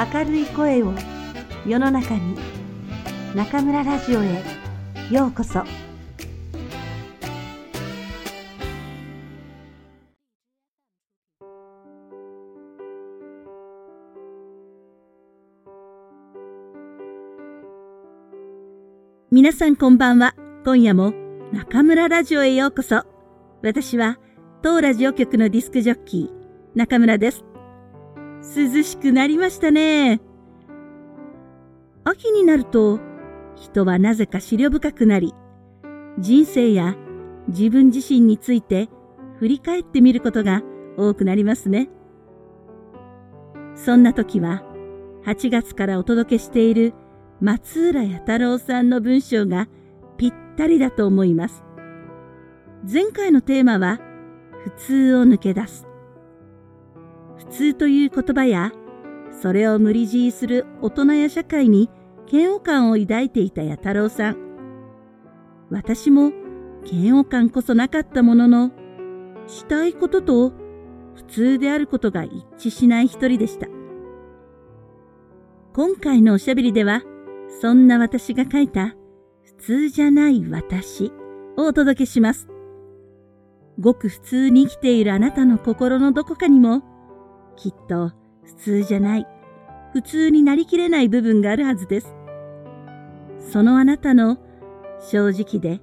明るい声を世の中に中村ラジオへようこそ。皆さんこんばんは。今夜も中村ラジオへようこそ。私は当ラジオ局のディスクジョッキー中村です。涼しくなりましたね。秋になると人はなぜか思慮深くなり、人生や自分自身について振り返ってみることが多くなりますね。そんな時は8月からお届けしている松浦弥太郎さんの文章がぴったりだと思います。前回のテーマは普通を抜け出す。普通という言葉や、それを無理強いする大人や社会に嫌悪感を抱いていた弥太郎さん。私も嫌悪感こそなかったものの、したいことと普通であることが一致しない一人でした。今回のおしゃべりでは、そんな私が書いた普通じゃない私をお届けします。ごく普通に生きているあなたの心のどこかにもきっと普通じゃない、普通になりきれない部分があるはずです。そのあなたの正直で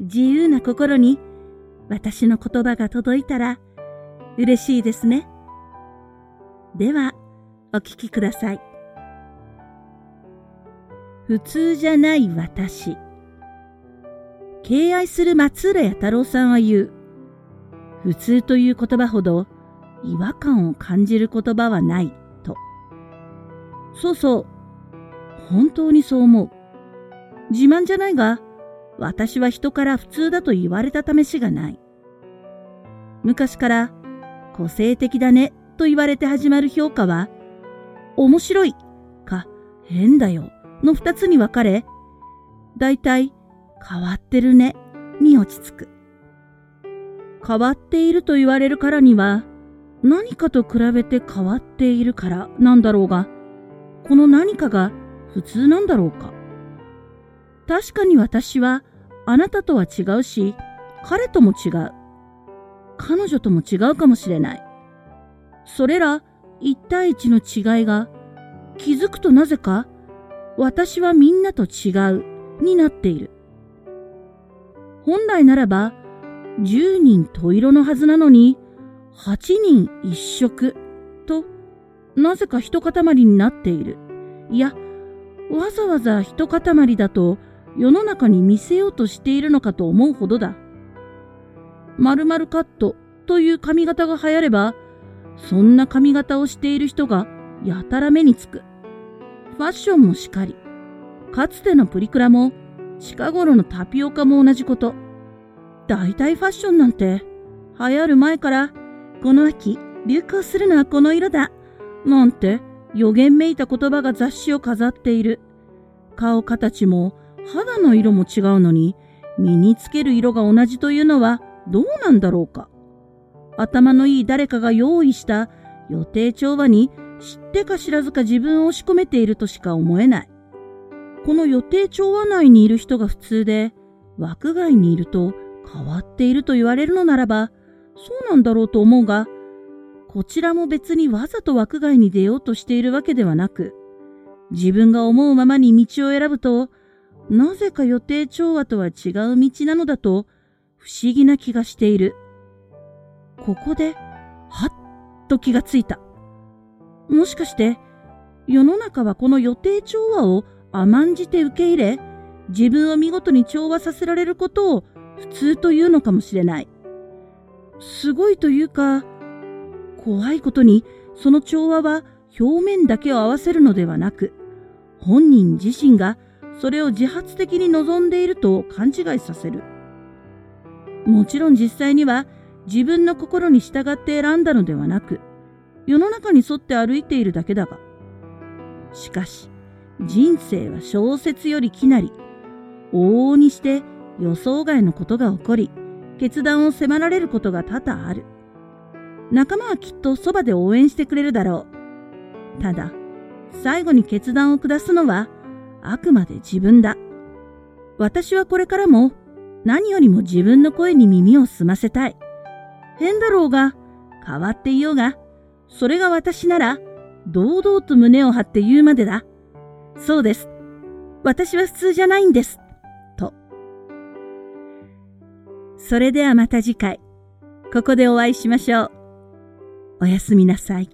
自由な心に私の言葉が届いたら嬉しいですね。では、お聞きください。普通じゃない私。敬愛する松浦弥太郎さんは言う。普通という言葉ほど違和感を感じる言葉はないと。そうそう。本当にそう思う。自慢じゃないが、私は人から普通だと言われた試しがない。昔から個性的だねと言われて始まる評価は、面白いか変だよの二つに分かれ、だいたい変わってるねに落ち着く。変わっていると言われるからには、何かと比べて変わっているからなんだろうが、この何かが普通なんだろうか。確かに私はあなたとは違うし、彼とも違う。彼女とも違うかもしれない。それら一対一の違いが気づくとなぜか私はみんなと違うになっている。本来ならば十人十色のはずなのに8人一色と、なぜか一塊になっている。いや、わざわざ一塊だと世の中に見せようとしているのかと思うほどだ。〇〇カットという髪型が流行れば、そんな髪型をしている人がやたら目につく。ファッションもしかり。かつてのプリクラも、近頃のタピオカも同じこと。大体ファッションなんて、流行る前からこの秋、流行するのはこの色だ。なんて予言めいた言葉が雑誌を飾っている。顔形も肌の色も違うのに、身につける色が同じというのはどうなんだろうか。頭のいい誰かが用意した予定調和に知ってか知らずか自分を押し込めているとしか思えない。この予定調和内にいる人が普通で、枠外にいると変わっていると言われるのならば、そうなんだろうと思うが、こちらも別にわざと枠外に出ようとしているわけではなく、自分が思うままに道を選ぶと、なぜか予定調和とは違う道なのだと、不思議な気がしている。ここで、はっと気がついた。もしかして、世の中はこの予定調和を甘んじて受け入れ、自分を見事に調和させられることを普通というのかもしれない。すごいというか、怖いことにその調和は表面だけを合わせるのではなく、本人自身がそれを自発的に望んでいると勘違いさせる。もちろん実際には自分の心に従って選んだのではなく、世の中に沿って歩いているだけだが。しかし、人生は小説よりきなり、往々にして予想外のことが起こり、決断を迫られることが多々ある。仲間はきっとそばで応援してくれるだろう。ただ、最後に決断を下すのはあくまで自分だ。私はこれからも何よりも自分の声に耳を澄ませたい。変だろうが、変わっていようが、それが私なら、堂々と胸を張って言うまでだ。そうです。私は普通じゃないんです。それではまた次回、ここでお会いしましょう。おやすみなさい。